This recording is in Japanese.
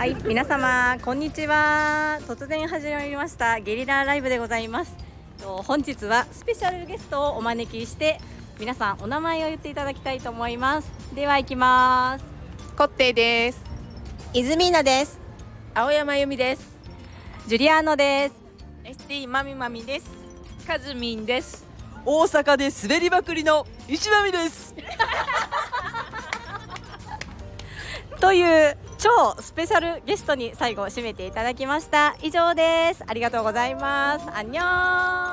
はい、皆様こんにちは。突然始まりましたゲリラライブでございます。と本日はスペシャルゲストをお招きして皆さんお名前を言っていただきたいと思います。では行きます。コッテイです。泉菜です。青山由美です。ジュリアーノです。ST まみまみです。カズミンです。大阪で滑りまくりの石波です。という超スペシャルゲストに最後締めていただきました。以上です。ありがとうございます。アンニョン。